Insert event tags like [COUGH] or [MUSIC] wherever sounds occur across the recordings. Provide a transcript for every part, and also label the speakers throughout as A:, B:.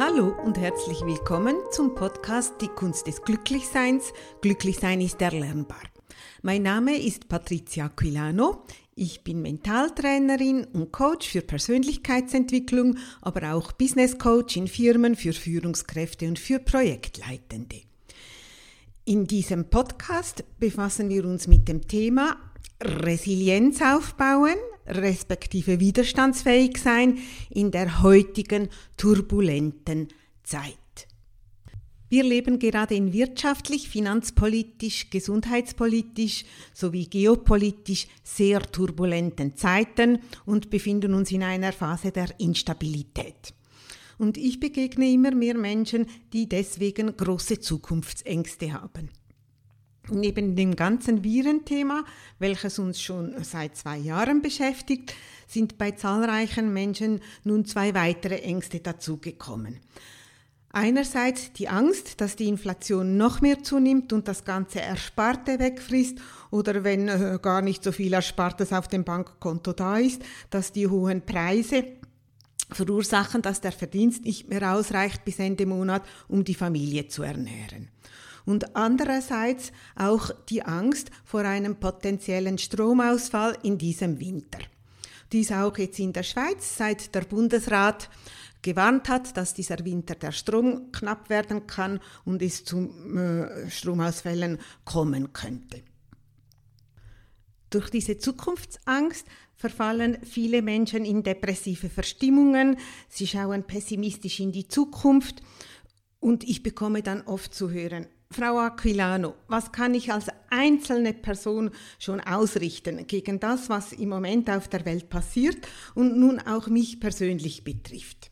A: Hallo und herzlich willkommen zum Podcast Die Kunst des Glücklichseins. Glücklichsein ist erlernbar. Mein Name ist Patricia Aquilano. Ich bin Mentaltrainerin und Coach für Persönlichkeitsentwicklung, aber auch Business Coach in Firmen für Führungskräfte und für Projektleitende. In diesem Podcast befassen wir uns mit dem Thema Resilienz aufbauen, respektive widerstandsfähig sein in der heutigen turbulenten Zeit. Wir leben gerade in wirtschaftlich, finanzpolitisch, gesundheitspolitisch sowie geopolitisch sehr turbulenten Zeiten und befinden uns in einer Phase der Instabilität. Und ich begegne immer mehr Menschen, die deswegen große Zukunftsängste haben. Neben dem ganzen Virenthema, welches uns schon seit zwei Jahren beschäftigt, sind bei zahlreichen Menschen nun zwei weitere Ängste dazugekommen. Einerseits die Angst, dass die Inflation noch mehr zunimmt und das ganze Ersparte wegfrisst oder wenn äh, gar nicht so viel Erspartes auf dem Bankkonto da ist, dass die hohen Preise verursachen, dass der Verdienst nicht mehr ausreicht bis Ende Monat, um die Familie zu ernähren und andererseits auch die Angst vor einem potenziellen Stromausfall in diesem Winter. Dies auch jetzt in der Schweiz, seit der Bundesrat gewarnt hat, dass dieser Winter der Strom knapp werden kann und es zu äh, Stromausfällen kommen könnte. Durch diese Zukunftsangst verfallen viele Menschen in depressive Verstimmungen, sie schauen pessimistisch in die Zukunft und ich bekomme dann oft zu hören, Frau Aquilano, was kann ich als einzelne Person schon ausrichten gegen das, was im Moment auf der Welt passiert und nun auch mich persönlich betrifft?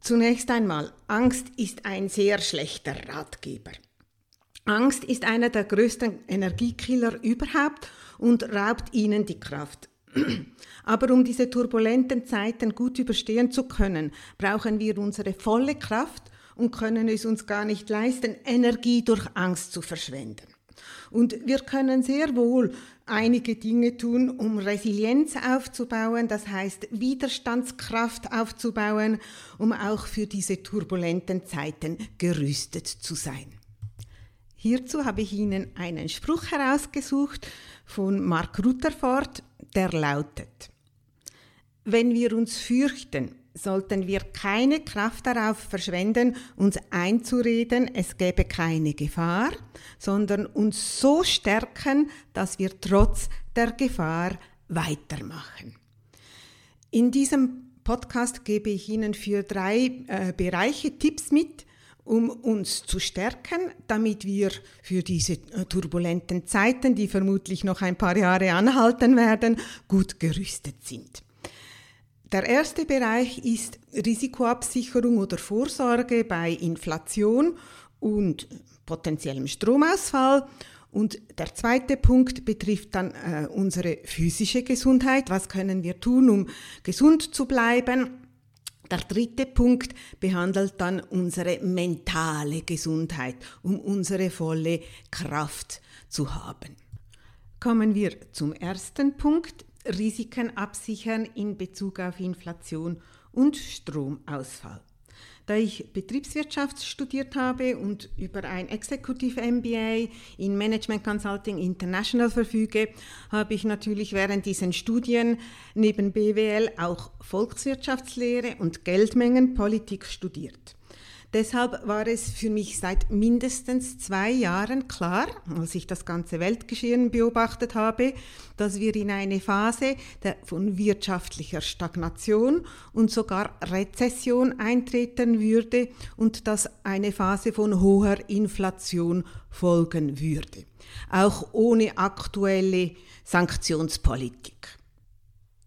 A: Zunächst einmal, Angst ist ein sehr schlechter Ratgeber. Angst ist einer der größten Energiekiller überhaupt und raubt ihnen die Kraft. [CLEARS THROAT] Aber um diese turbulenten Zeiten gut überstehen zu können, brauchen wir unsere volle Kraft und können es uns gar nicht leisten, Energie durch Angst zu verschwenden. Und wir können sehr wohl einige Dinge tun, um Resilienz aufzubauen, das heißt Widerstandskraft aufzubauen, um auch für diese turbulenten Zeiten gerüstet zu sein. Hierzu habe ich Ihnen einen Spruch herausgesucht von Mark Rutherford, der lautet, wenn wir uns fürchten, sollten wir keine Kraft darauf verschwenden, uns einzureden, es gäbe keine Gefahr, sondern uns so stärken, dass wir trotz der Gefahr weitermachen. In diesem Podcast gebe ich Ihnen für drei äh, Bereiche Tipps mit, um uns zu stärken, damit wir für diese äh, turbulenten Zeiten, die vermutlich noch ein paar Jahre anhalten werden, gut gerüstet sind. Der erste Bereich ist Risikoabsicherung oder Vorsorge bei Inflation und potenziellem Stromausfall. Und der zweite Punkt betrifft dann äh, unsere physische Gesundheit. Was können wir tun, um gesund zu bleiben? Der dritte Punkt behandelt dann unsere mentale Gesundheit, um unsere volle Kraft zu haben. Kommen wir zum ersten Punkt, Risiken absichern in Bezug auf Inflation und Stromausfall. Da ich Betriebswirtschaft studiert habe und über ein Executive MBA in Management Consulting International verfüge, habe ich natürlich während diesen Studien neben BWL auch Volkswirtschaftslehre und Geldmengenpolitik studiert. Deshalb war es für mich seit mindestens zwei Jahren klar, als ich das ganze Weltgeschehen beobachtet habe, dass wir in eine Phase von wirtschaftlicher Stagnation und sogar Rezession eintreten würde und dass eine Phase von hoher Inflation folgen würde, auch ohne aktuelle Sanktionspolitik.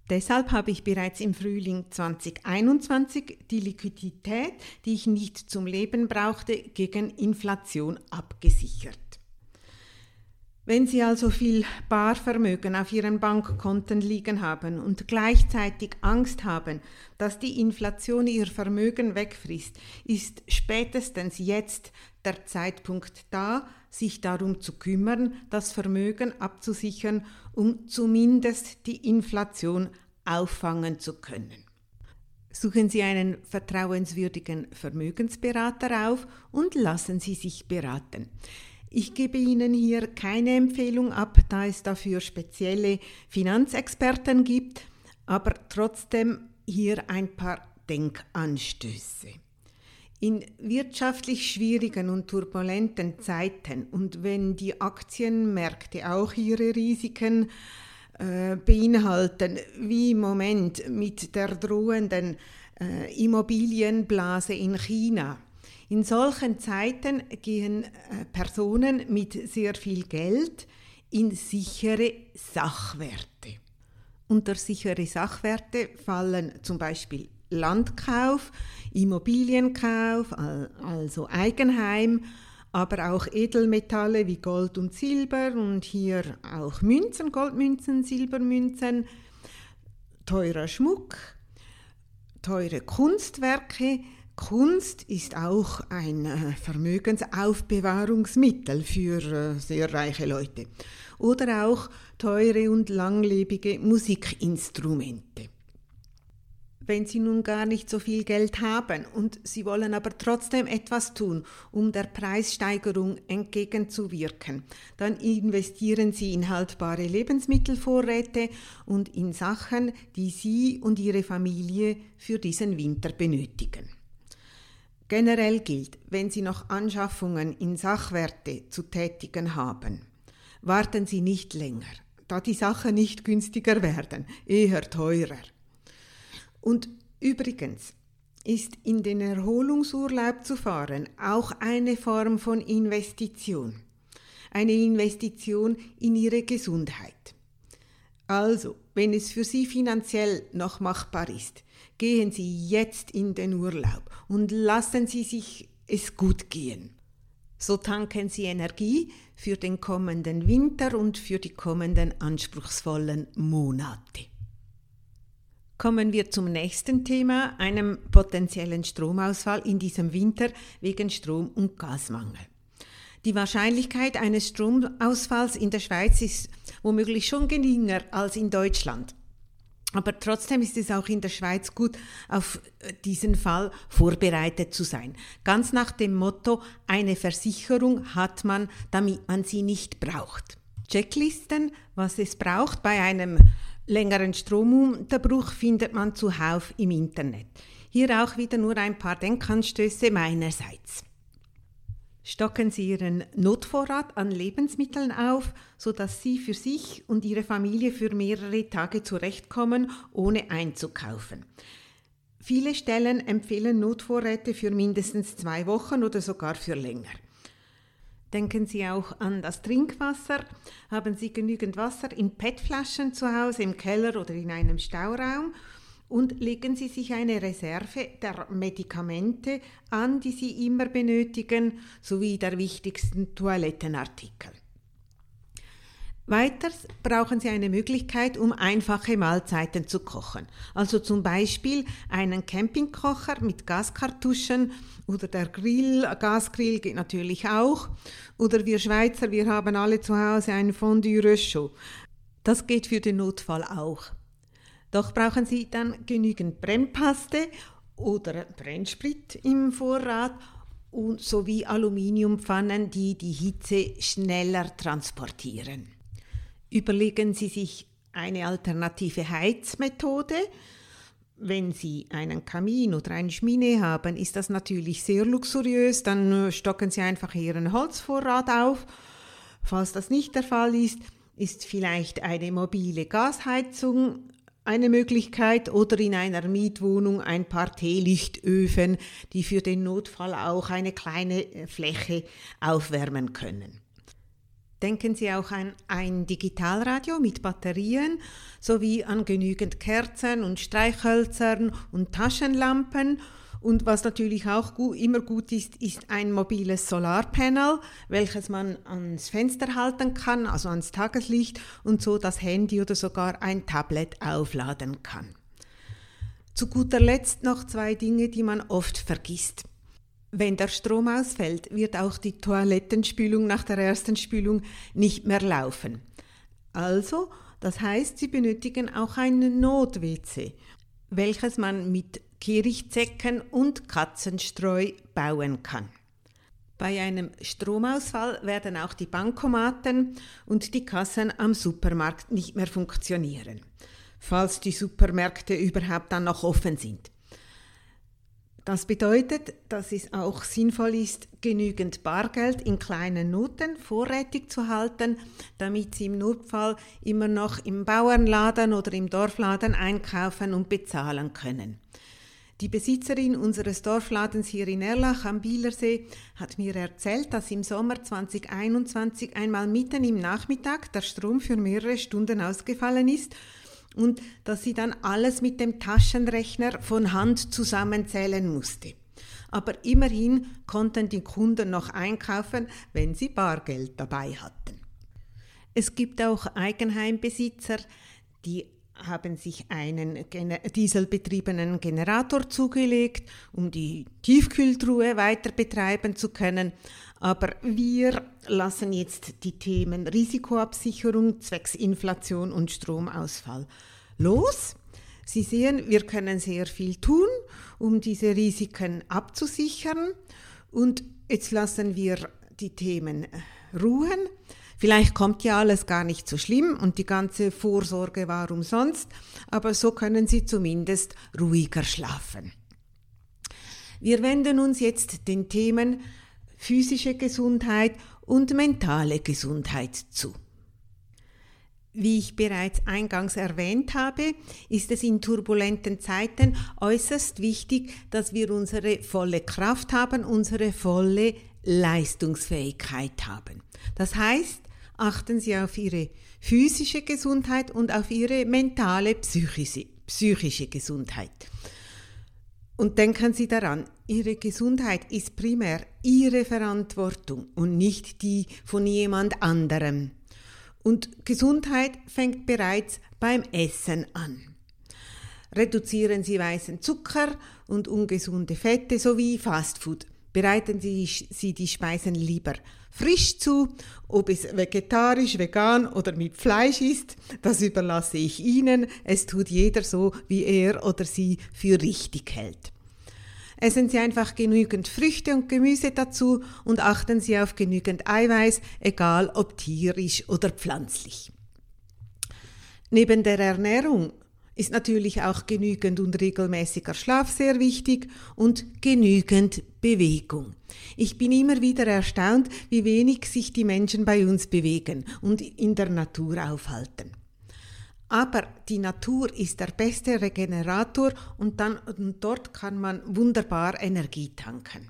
A: Deshalb habe ich bereits im Frühling 2021 die Liquidität, die ich nicht zum Leben brauchte, gegen Inflation abgesichert. Wenn Sie also viel Barvermögen auf Ihren Bankkonten liegen haben und gleichzeitig Angst haben, dass die Inflation Ihr Vermögen wegfrisst, ist spätestens jetzt der Zeitpunkt da, sich darum zu kümmern, das Vermögen abzusichern, um zumindest die Inflation auffangen zu können. Suchen Sie einen vertrauenswürdigen Vermögensberater auf und lassen Sie sich beraten. Ich gebe Ihnen hier keine Empfehlung ab, da es dafür spezielle Finanzexperten gibt, aber trotzdem hier ein paar Denkanstöße. In wirtschaftlich schwierigen und turbulenten Zeiten und wenn die Aktienmärkte auch ihre Risiken äh, beinhalten, wie im Moment mit der drohenden äh, Immobilienblase in China. In solchen Zeiten gehen äh, Personen mit sehr viel Geld in sichere Sachwerte. Unter sichere Sachwerte fallen zum Beispiel Landkauf, Immobilienkauf, also Eigenheim, aber auch Edelmetalle wie Gold und Silber und hier auch Münzen, Goldmünzen, Silbermünzen, teurer Schmuck, teure Kunstwerke. Kunst ist auch ein äh, Vermögensaufbewahrungsmittel für äh, sehr reiche Leute. Oder auch teure und langlebige Musikinstrumente wenn sie nun gar nicht so viel Geld haben und sie wollen aber trotzdem etwas tun, um der Preissteigerung entgegenzuwirken, dann investieren sie in haltbare Lebensmittelvorräte und in Sachen, die sie und ihre Familie für diesen Winter benötigen. Generell gilt, wenn Sie noch Anschaffungen in Sachwerte zu tätigen haben, warten Sie nicht länger, da die Sachen nicht günstiger werden, eher teurer. Und übrigens ist in den Erholungsurlaub zu fahren auch eine Form von Investition. Eine Investition in ihre Gesundheit. Also, wenn es für Sie finanziell noch machbar ist, gehen Sie jetzt in den Urlaub und lassen Sie sich es gut gehen. So tanken Sie Energie für den kommenden Winter und für die kommenden anspruchsvollen Monate. Kommen wir zum nächsten Thema, einem potenziellen Stromausfall in diesem Winter wegen Strom- und Gasmangel. Die Wahrscheinlichkeit eines Stromausfalls in der Schweiz ist womöglich schon geringer als in Deutschland. Aber trotzdem ist es auch in der Schweiz gut, auf diesen Fall vorbereitet zu sein. Ganz nach dem Motto, eine Versicherung hat man, damit man sie nicht braucht. Checklisten, was es braucht bei einem Längeren Stromunterbruch findet man zuhauf im Internet. Hier auch wieder nur ein paar Denkanstöße meinerseits. Stocken Sie Ihren Notvorrat an Lebensmitteln auf, sodass Sie für sich und Ihre Familie für mehrere Tage zurechtkommen, ohne einzukaufen. Viele Stellen empfehlen Notvorräte für mindestens zwei Wochen oder sogar für länger. Denken Sie auch an das Trinkwasser. Haben Sie genügend Wasser in PET-Flaschen zu Hause, im Keller oder in einem Stauraum? Und legen Sie sich eine Reserve der Medikamente an, die Sie immer benötigen, sowie der wichtigsten Toilettenartikel. Weiters brauchen Sie eine Möglichkeit, um einfache Mahlzeiten zu kochen. Also zum Beispiel einen Campingkocher mit Gaskartuschen oder der Grill, Gasgrill geht natürlich auch. Oder wir Schweizer, wir haben alle zu Hause ein Fondue Röschot. Das geht für den Notfall auch. Doch brauchen Sie dann genügend Brennpaste oder Brennsprit im Vorrat und sowie Aluminiumpfannen, die die Hitze schneller transportieren. Überlegen Sie sich eine alternative Heizmethode. Wenn Sie einen Kamin oder eine Schmine haben, ist das natürlich sehr luxuriös. Dann äh, stocken Sie einfach Ihren Holzvorrat auf. Falls das nicht der Fall ist, ist vielleicht eine mobile Gasheizung eine Möglichkeit oder in einer Mietwohnung ein paar Teelichtöfen, die für den Notfall auch eine kleine äh, Fläche aufwärmen können. Denken Sie auch an ein Digitalradio mit Batterien sowie an genügend Kerzen und Streichhölzern und Taschenlampen. Und was natürlich auch gut, immer gut ist, ist ein mobiles Solarpanel, welches man ans Fenster halten kann, also ans Tageslicht und so das Handy oder sogar ein Tablet aufladen kann. Zu guter Letzt noch zwei Dinge, die man oft vergisst. Wenn der Strom ausfällt, wird auch die Toilettenspülung nach der ersten Spülung nicht mehr laufen. Also, das heißt, Sie benötigen auch ein Not-WC, welches man mit Kehrichtsäcken und Katzenstreu bauen kann. Bei einem Stromausfall werden auch die Bankomaten und die Kassen am Supermarkt nicht mehr funktionieren, falls die Supermärkte überhaupt dann noch offen sind. Das bedeutet, dass es auch sinnvoll ist, genügend Bargeld in kleinen Noten vorrätig zu halten, damit Sie im Notfall immer noch im Bauernladen oder im Dorfladen einkaufen und bezahlen können. Die Besitzerin unseres Dorfladens hier in Erlach am Bielersee hat mir erzählt, dass im Sommer 2021 einmal mitten im Nachmittag der Strom für mehrere Stunden ausgefallen ist und dass sie dann alles mit dem Taschenrechner von Hand zusammenzählen musste. Aber immerhin konnten die Kunden noch einkaufen, wenn sie Bargeld dabei hatten. Es gibt auch Eigenheimbesitzer, die haben sich einen dieselbetriebenen Generator zugelegt, um die Tiefkühltruhe weiter betreiben zu können. Aber wir lassen jetzt die Themen Risikoabsicherung zwecks Inflation und Stromausfall los. Sie sehen, wir können sehr viel tun, um diese Risiken abzusichern. Und jetzt lassen wir die Themen ruhen. Vielleicht kommt ja alles gar nicht so schlimm und die ganze Vorsorge war umsonst, aber so können Sie zumindest ruhiger schlafen. Wir wenden uns jetzt den Themen physische Gesundheit und mentale Gesundheit zu. Wie ich bereits eingangs erwähnt habe, ist es in turbulenten Zeiten äußerst wichtig, dass wir unsere volle Kraft haben, unsere volle Leistungsfähigkeit haben. Das heißt, achten Sie auf Ihre physische Gesundheit und auf Ihre mentale, psychische, psychische Gesundheit. Und denken Sie daran, Ihre Gesundheit ist primär Ihre Verantwortung und nicht die von jemand anderem. Und Gesundheit fängt bereits beim Essen an. Reduzieren Sie weißen Zucker und ungesunde Fette sowie Fastfood. Bereiten Sie, die Speisen lieber frisch zu. Ob es vegetarisch, vegan oder mit Fleisch ist, das überlasse ich Ihnen. Es tut jeder so, wie er oder sie für richtig hält. Essen Sie einfach genügend Früchte und Gemüse dazu und achten Sie auf genügend Eiweiß, egal ob tierisch oder pflanzlich. Neben der Ernährung ist natürlich auch genügend und regelmäßiger Schlaf sehr wichtig und genügend Bewegung. Ich bin immer wieder erstaunt, wie wenig sich die Menschen bei uns bewegen und in der Natur aufhalten. Aber die Natur ist der beste Regenerator und, dann, und dort kann man wunderbar Energie tanken.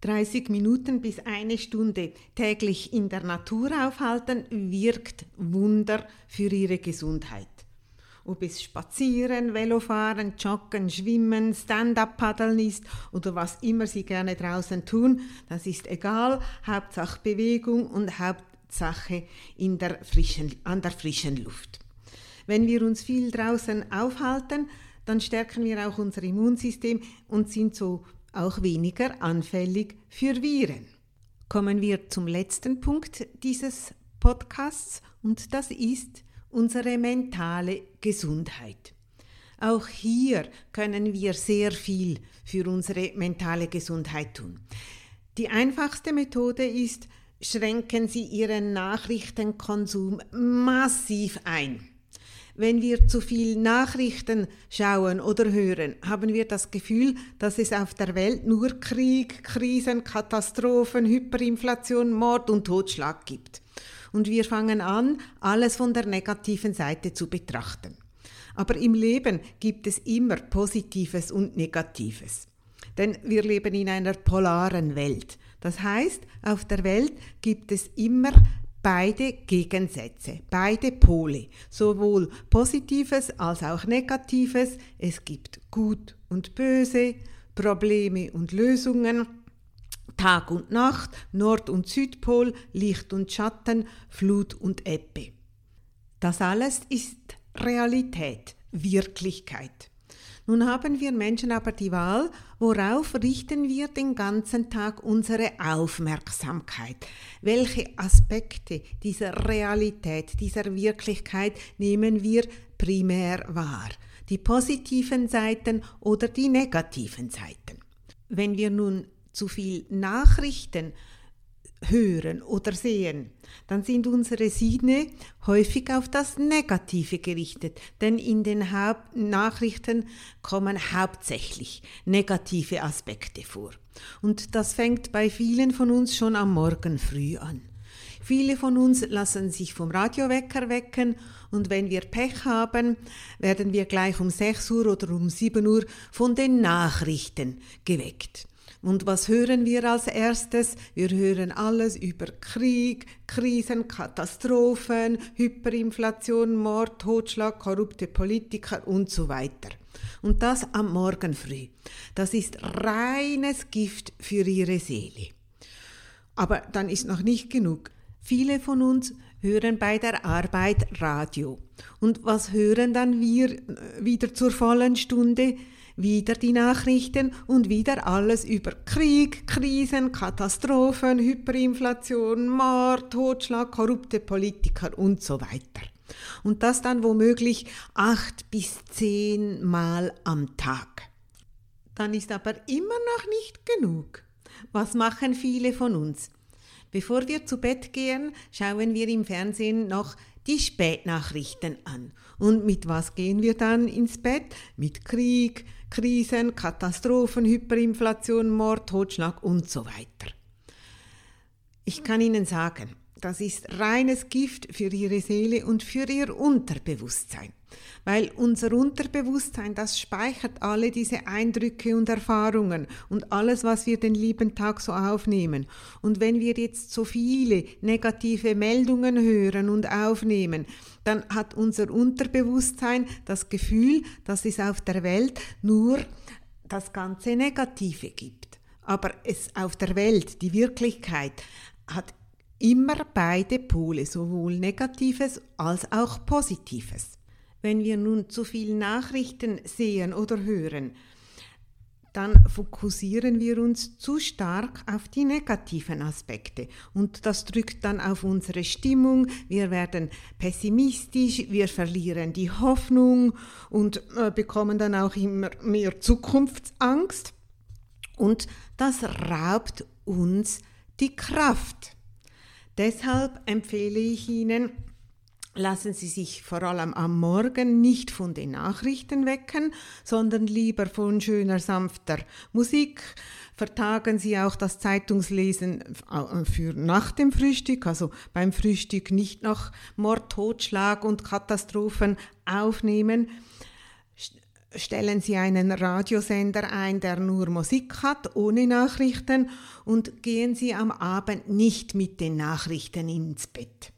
A: 30 Minuten bis eine Stunde täglich in der Natur aufhalten wirkt Wunder für ihre Gesundheit. Ob es Spazieren, Velofahren, Joggen, Schwimmen, Stand-up-Paddeln ist oder was immer Sie gerne draußen tun, das ist egal. Hauptsache Bewegung und Hauptsache in der frischen, an der frischen Luft. Wenn wir uns viel draußen aufhalten, dann stärken wir auch unser Immunsystem und sind so auch weniger anfällig für Viren. Kommen wir zum letzten Punkt dieses Podcasts und das ist unsere mentale Gesundheit. Auch hier können wir sehr viel für unsere mentale Gesundheit tun. Die einfachste Methode ist, schränken Sie Ihren Nachrichtenkonsum massiv ein. Wenn wir zu viel Nachrichten schauen oder hören, haben wir das Gefühl, dass es auf der Welt nur Krieg, Krisen, Katastrophen, Hyperinflation, Mord und Totschlag gibt und wir fangen an, alles von der negativen Seite zu betrachten. Aber im Leben gibt es immer Positives und Negatives. Denn wir leben in einer polaren Welt. Das heißt, auf der Welt gibt es immer beide Gegensätze, beide Pole, sowohl Positives als auch Negatives. Es gibt Gut und Böse, Probleme und Lösungen. Tag und Nacht, Nord- und Südpol, Licht und Schatten, Flut und Ebbe. Das alles ist Realität, Wirklichkeit. Nun haben wir Menschen aber die Wahl, worauf richten wir den ganzen Tag unsere Aufmerksamkeit? Welche Aspekte dieser Realität, dieser Wirklichkeit nehmen wir primär wahr? die positiven Seiten oder die negativen Seiten. Wenn wir nun zu viel Nachrichten hören oder sehen, dann sind unsere Sinne häufig auf das Negative gerichtet, denn in den Haupt Nachrichten kommen hauptsächlich negative Aspekte vor. Und das fängt bei vielen von uns schon am Morgen früh an. Viele von uns lassen sich vom Radiowecker wecken und wenn wir Pech haben, werden wir gleich um 6 Uhr oder um 7 Uhr von den Nachrichten geweckt. Und was hören wir als erstes? Wir hören alles über Krieg, Krisen, Katastrophen, Hyperinflation, Mord, Totschlag, korrupte Politiker und so weiter. Und das am Morgen früh. Das ist reines Gift für ihre Seele. Aber dann ist noch nicht genug. Viele von uns hören bei der Arbeit Radio. Und was hören dann wir äh, wieder zur vollen Stunde? Wieder die Nachrichten und wieder alles über Krieg, Krisen, Katastrophen, Hyperinflation, Mord, Totschlag, korrupte Politiker und so weiter. Und das dann womöglich acht bis zehn Mal am Tag. Dann ist aber immer noch nicht genug. Was machen viele von uns? Bevor wir zu Bett gehen, schauen wir im Fernsehen noch die Spätnachrichten an. Und mit was gehen wir dann ins Bett? Mit Krieg, Krisen, Katastrophen, Hyperinflation, Mord, Totschlag und so weiter. Ich kann Ihnen sagen, das ist reines Gift für Ihre Seele und für Ihr Unterbewusstsein. Weil unser Unterbewusstsein, das speichert alle diese Eindrücke und Erfahrungen und alles, was wir den lieben Tag so aufnehmen. Und wenn wir jetzt so viele negative Meldungen hören und aufnehmen, dann hat unser Unterbewusstsein das Gefühl, dass es auf der Welt nur das ganze Negative gibt. Aber es auf der Welt, die Wirklichkeit, hat immer beide Pole, sowohl Negatives als auch Positives. Wenn wir nun zu viel Nachrichten sehen oder hören, dann fokussieren wir uns zu stark auf die negativen Aspekte. Und das drückt dann auf unsere Stimmung, wir werden pessimistisch, wir verlieren die Hoffnung und äh, bekommen dann auch immer mehr Zukunftsangst. Und das raubt uns die Kraft. Deshalb empfehle ich Ihnen, Lassen Sie sich vor allem am Morgen nicht von den Nachrichten wecken, sondern lieber von schöner, sanfter Musik. Vertagen Sie auch das Zeitungslesen für nach dem Frühstück, also beim Frühstück nicht noch Mord, Totschlag und Katastrophen aufnehmen. Stellen Sie einen Radiosender ein, der nur Musik hat, ohne Nachrichten, und gehen Sie am Abend nicht mit den Nachrichten ins Bett.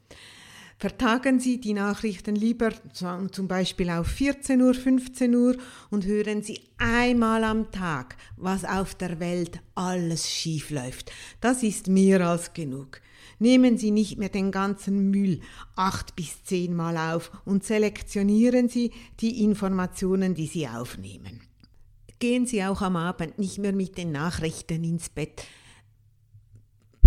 A: Vertagen Sie die Nachrichten lieber zum Beispiel auf 14 Uhr, 15 Uhr und hören Sie einmal am Tag, was auf der Welt alles schief läuft. Das ist mehr als genug. Nehmen Sie nicht mehr den ganzen Müll acht bis zehnmal auf und selektionieren Sie die Informationen, die Sie aufnehmen. Gehen Sie auch am Abend nicht mehr mit den Nachrichten ins Bett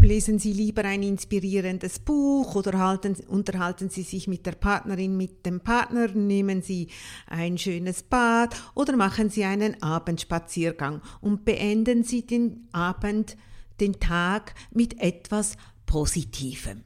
A: lesen Sie lieber ein inspirierendes Buch oder halten, unterhalten Sie sich mit der Partnerin, mit dem Partner, nehmen Sie ein schönes Bad oder machen Sie einen Abendspaziergang und beenden Sie den Abend, den Tag mit etwas Positivem.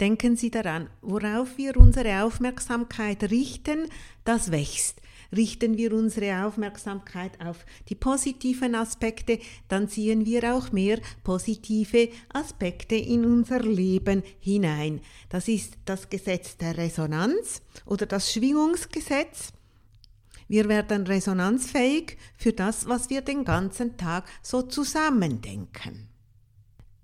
A: Denken Sie daran, worauf wir unsere Aufmerksamkeit richten, das wächst richten wir unsere Aufmerksamkeit auf die positiven Aspekte, dann ziehen wir auch mehr positive Aspekte in unser Leben hinein. Das ist das Gesetz der Resonanz oder das Schwingungsgesetz. Wir werden resonanzfähig für das, was wir den ganzen Tag so zusammendenken.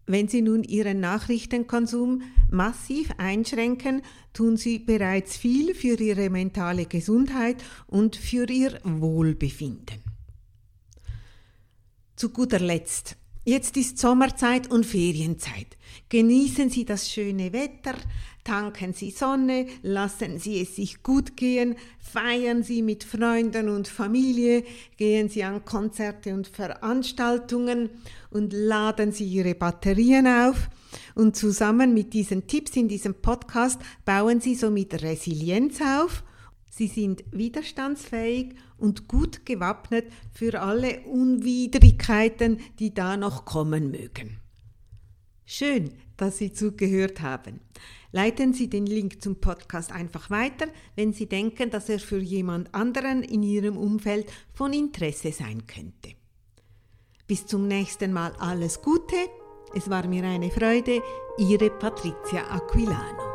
A: Wenn Sie nun Ihren Nachrichtenkonsum massiv einschränken, tun Sie bereits viel für Ihre mentale Gesundheit und für Ihr Wohlbefinden. Zu guter Letzt, jetzt ist Sommerzeit und Ferienzeit. Genießen Sie das schöne Wetter, tanken Sie Sonne, lassen Sie es sich gut gehen, feiern Sie mit Freunden und Familie, gehen Sie an Konzerte und Veranstaltungen und laden Sie Ihre Batterien auf. Und zusammen mit diesen Tipps in diesem Podcast bauen Sie somit Resilienz auf Sie sind widerstandsfähig und gut gewappnet für alle Unwidrigkeiten, die da noch kommen mögen. Schön, dass Sie zugehört haben. Leiten Sie den Link zum Podcast einfach weiter, wenn Sie denken, dass er für jemand anderen in Ihrem Umfeld von Interesse sein könnte. Bis zum nächsten Mal alles Gute. Es war mir eine Freude, Ihre Patricia Aquilano.